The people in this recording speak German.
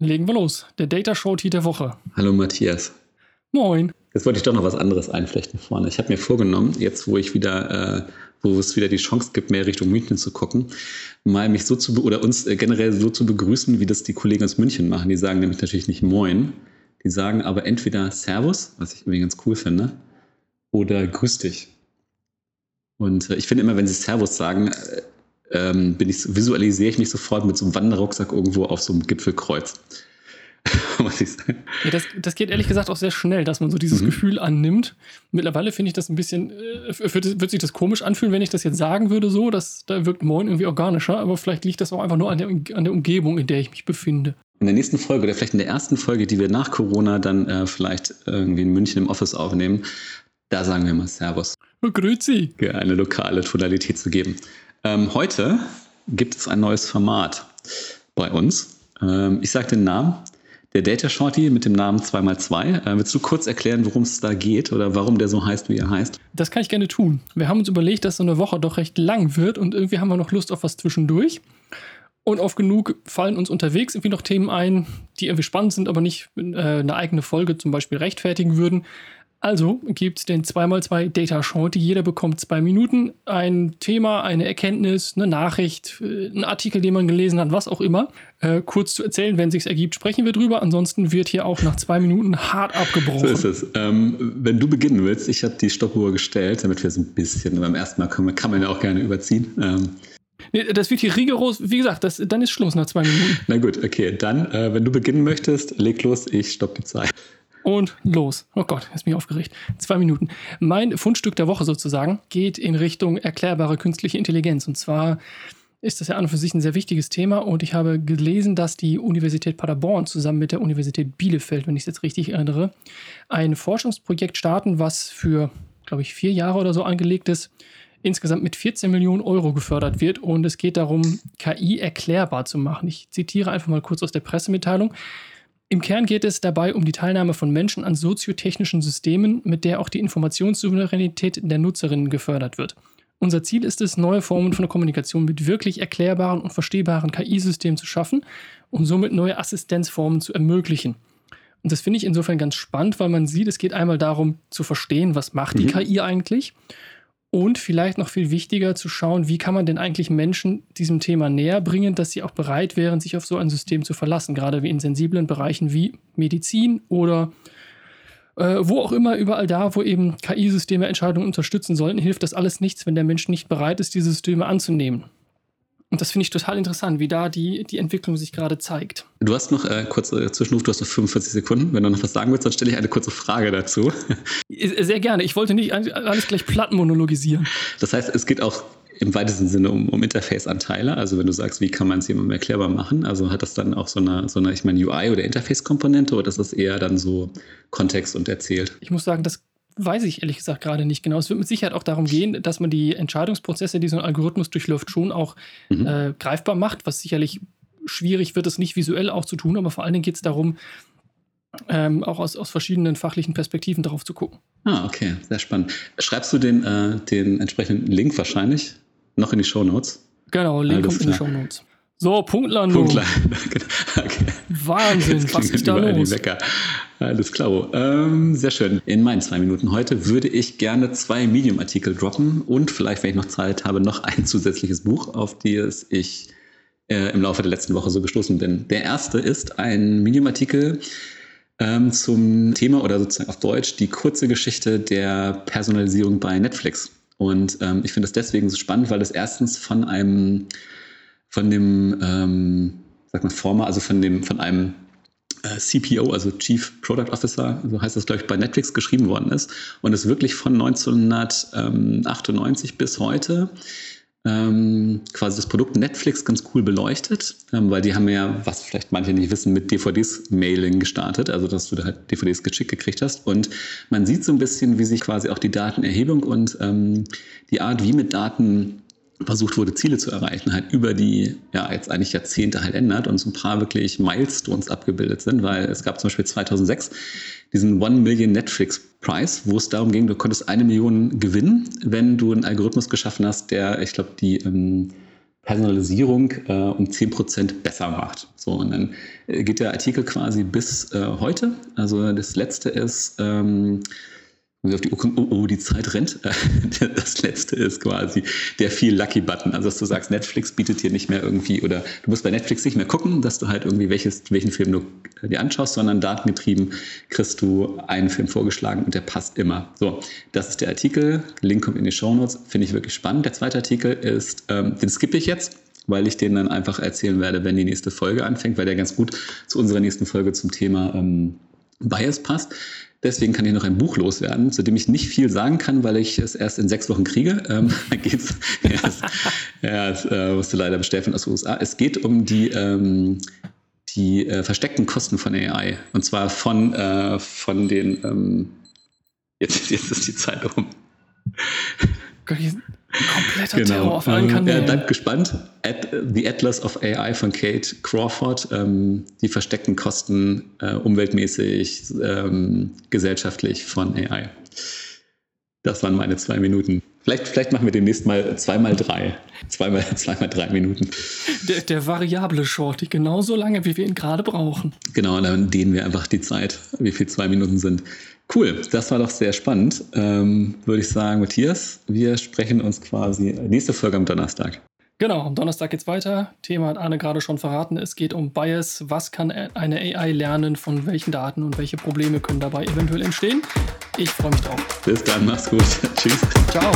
Legen wir los. Der Data Shorty der Woche. Hallo Matthias. Moin. Jetzt wollte ich doch noch was anderes einflechten vorne. Ich habe mir vorgenommen, jetzt wo ich wieder, äh, wo es wieder die Chance gibt, mehr Richtung München zu gucken, mal mich so zu oder uns äh, generell so zu begrüßen, wie das die Kollegen aus München machen. Die sagen nämlich natürlich nicht Moin, die sagen aber entweder Servus, was ich irgendwie ganz cool finde, oder Grüß dich. Und äh, ich finde immer, wenn sie Servus sagen, äh, ähm, bin ich, visualisiere ich mich sofort mit so einem Wanderrucksack irgendwo auf so einem Gipfelkreuz. Ja, das, das geht ehrlich gesagt auch sehr schnell, dass man so dieses mhm. Gefühl annimmt. Mittlerweile finde ich das ein bisschen, äh, wird, wird, sich das komisch anfühlen, wenn ich das jetzt sagen würde, so, dass da wirkt Moin irgendwie organischer, aber vielleicht liegt das auch einfach nur an der, an der Umgebung, in der ich mich befinde. In der nächsten Folge oder vielleicht in der ersten Folge, die wir nach Corona dann äh, vielleicht irgendwie in München im Office aufnehmen, da sagen wir mal Servus. Grüezi. Eine lokale Tonalität zu geben. Ähm, heute gibt es ein neues Format bei uns. Ähm, ich sage den Namen. Der Data Shorty mit dem Namen 2x2. Äh, willst du kurz erklären, worum es da geht oder warum der so heißt, wie er heißt? Das kann ich gerne tun. Wir haben uns überlegt, dass so eine Woche doch recht lang wird und irgendwie haben wir noch Lust auf was zwischendurch. Und auf genug fallen uns unterwegs irgendwie noch Themen ein, die irgendwie spannend sind, aber nicht äh, eine eigene Folge zum Beispiel rechtfertigen würden. Also gibt es den 2x2 Data Shorty. Jeder bekommt zwei Minuten, ein Thema, eine Erkenntnis, eine Nachricht, äh, einen Artikel, den man gelesen hat, was auch immer. Äh, kurz zu erzählen, wenn es sich ergibt, sprechen wir drüber. Ansonsten wird hier auch nach zwei Minuten hart abgebrochen. So ist es. Ähm, wenn du beginnen willst, ich habe die Stoppuhr gestellt, damit wir so ein bisschen, beim ersten Mal können, kann man ja auch gerne überziehen. Ähm, Nee, das wird hier rigoros, wie gesagt, das, dann ist Schluss nach zwei Minuten. Na gut, okay. Dann, äh, wenn du beginnen möchtest, leg los, ich stopp die Zeit. Und los. Oh Gott, jetzt bin ich aufgeregt. Zwei Minuten. Mein Fundstück der Woche sozusagen geht in Richtung erklärbare künstliche Intelligenz. Und zwar ist das ja an und für sich ein sehr wichtiges Thema. Und ich habe gelesen, dass die Universität Paderborn zusammen mit der Universität Bielefeld, wenn ich es jetzt richtig erinnere, ein Forschungsprojekt starten, was für, glaube ich, vier Jahre oder so angelegt ist, insgesamt mit 14 Millionen Euro gefördert wird. Und es geht darum, KI erklärbar zu machen. Ich zitiere einfach mal kurz aus der Pressemitteilung. Im Kern geht es dabei um die Teilnahme von Menschen an soziotechnischen Systemen, mit der auch die Informationssouveränität der Nutzerinnen gefördert wird. Unser Ziel ist es, neue Formen von Kommunikation mit wirklich erklärbaren und verstehbaren KI-Systemen zu schaffen und somit neue Assistenzformen zu ermöglichen. Und das finde ich insofern ganz spannend, weil man sieht, es geht einmal darum zu verstehen, was macht die mhm. KI eigentlich und vielleicht noch viel wichtiger zu schauen, wie kann man denn eigentlich Menschen diesem Thema näher bringen, dass sie auch bereit wären, sich auf so ein System zu verlassen, gerade wie in sensiblen Bereichen wie Medizin oder äh, wo auch immer, überall da, wo eben KI-Systeme Entscheidungen unterstützen sollten, hilft das alles nichts, wenn der Mensch nicht bereit ist, diese Systeme anzunehmen. Und das finde ich total interessant, wie da die, die Entwicklung sich gerade zeigt. Du hast noch äh, kurz äh, Zwischenruf, du hast noch 45 Sekunden. Wenn du noch was sagen willst, dann stelle ich eine kurze Frage dazu. Sehr gerne. Ich wollte nicht alles gleich platt monologisieren. Das heißt, es geht auch im weitesten Sinne um, um Interface-Anteile. Also wenn du sagst, wie kann man es jemandem erklärbar machen? Also hat das dann auch so eine, so eine ich meine, UI- oder Interface-Komponente oder ist das eher dann so Kontext und erzählt? Ich muss sagen, das weiß ich ehrlich gesagt gerade nicht genau. Es wird mit Sicherheit auch darum gehen, dass man die Entscheidungsprozesse, die so ein Algorithmus durchläuft, schon auch mhm. äh, greifbar macht, was sicherlich schwierig wird, es nicht visuell auch zu tun, aber vor allen Dingen geht es darum, ähm, auch aus, aus verschiedenen fachlichen Perspektiven darauf zu gucken. Ah, okay, sehr spannend. Schreibst du den, äh, den entsprechenden Link wahrscheinlich noch in die Show Notes? Genau, Link kommt in die Show Notes. So, Punktlandung. Punktlandung, okay. Wahnsinn, was ist da los? Alles klar. Ähm, sehr schön. In meinen zwei Minuten heute würde ich gerne zwei Medium-Artikel droppen und vielleicht, wenn ich noch Zeit habe, noch ein zusätzliches Buch, auf das ich äh, im Laufe der letzten Woche so gestoßen bin. Der erste ist ein Medium-Artikel ähm, zum Thema oder sozusagen auf Deutsch die kurze Geschichte der Personalisierung bei Netflix. Und ähm, ich finde das deswegen so spannend, weil das erstens von einem von dem, ähm, sag mal, Former, also von dem, von einem CPO, also Chief Product Officer, so heißt das, glaube ich, bei Netflix geschrieben worden ist und es wirklich von 1998 bis heute ähm, quasi das Produkt Netflix ganz cool beleuchtet, ähm, weil die haben ja, was vielleicht manche nicht wissen, mit DVDs-Mailing gestartet, also dass du da halt DVDs geschickt gekriegt hast. Und man sieht so ein bisschen, wie sich quasi auch die Datenerhebung und ähm, die Art, wie mit Daten versucht wurde, Ziele zu erreichen, halt über die ja jetzt eigentlich Jahrzehnte halt ändert und so ein paar wirklich Milestones abgebildet sind, weil es gab zum Beispiel 2006 diesen One Million Netflix Prize, wo es darum ging, du konntest eine Million gewinnen, wenn du einen Algorithmus geschaffen hast, der, ich glaube, die ähm, Personalisierung äh, um 10% besser macht. So, und dann äh, geht der Artikel quasi bis äh, heute. Also das letzte ist, ähm, auf die Uhr kommt, oh, oh, die Zeit rennt. Das letzte ist quasi der viel Lucky Button. Also, dass du sagst, Netflix bietet dir nicht mehr irgendwie, oder du musst bei Netflix nicht mehr gucken, dass du halt irgendwie welches, welchen Film du äh, dir anschaust, sondern datengetrieben kriegst du einen Film vorgeschlagen und der passt immer. So, das ist der Artikel. Link kommt in die Show Notes. Finde ich wirklich spannend. Der zweite Artikel ist, ähm, den skippe ich jetzt weil ich den dann einfach erzählen werde, wenn die nächste Folge anfängt, weil der ganz gut zu unserer nächsten Folge zum Thema ähm, Bias passt. Deswegen kann ich noch ein Buch loswerden, zu dem ich nicht viel sagen kann, weil ich es erst in sechs Wochen kriege. Ähm, geht's, ja, das äh, musste leider bestellen aus den USA. Es geht um die, ähm, die äh, versteckten Kosten von AI. Und zwar von, äh, von den, ähm, jetzt, jetzt ist die Zeit um. Kompletter genau. Terror auf allen Kanälen. Ja, bleibt gespannt. At, The Atlas of AI von Kate Crawford. Ähm, die versteckten Kosten äh, umweltmäßig, ähm, gesellschaftlich von AI. Das waren meine zwei Minuten. Vielleicht, vielleicht machen wir demnächst mal zweimal drei. Zweimal, zweimal drei Minuten. Der, der variable Shorty, genauso lange, wie wir ihn gerade brauchen. Genau, dann dehnen wir einfach die Zeit, wie viel zwei Minuten sind. Cool, das war doch sehr spannend. Ähm, Würde ich sagen, Matthias, wir sprechen uns quasi nächste Folge am Donnerstag. Genau, am Donnerstag geht's weiter. Thema hat Arne gerade schon verraten. Es geht um Bias. Was kann eine AI lernen? Von welchen Daten und welche Probleme können dabei eventuell entstehen? Ich freue mich drauf. Bis dann, mach's gut. Tschüss. Ciao.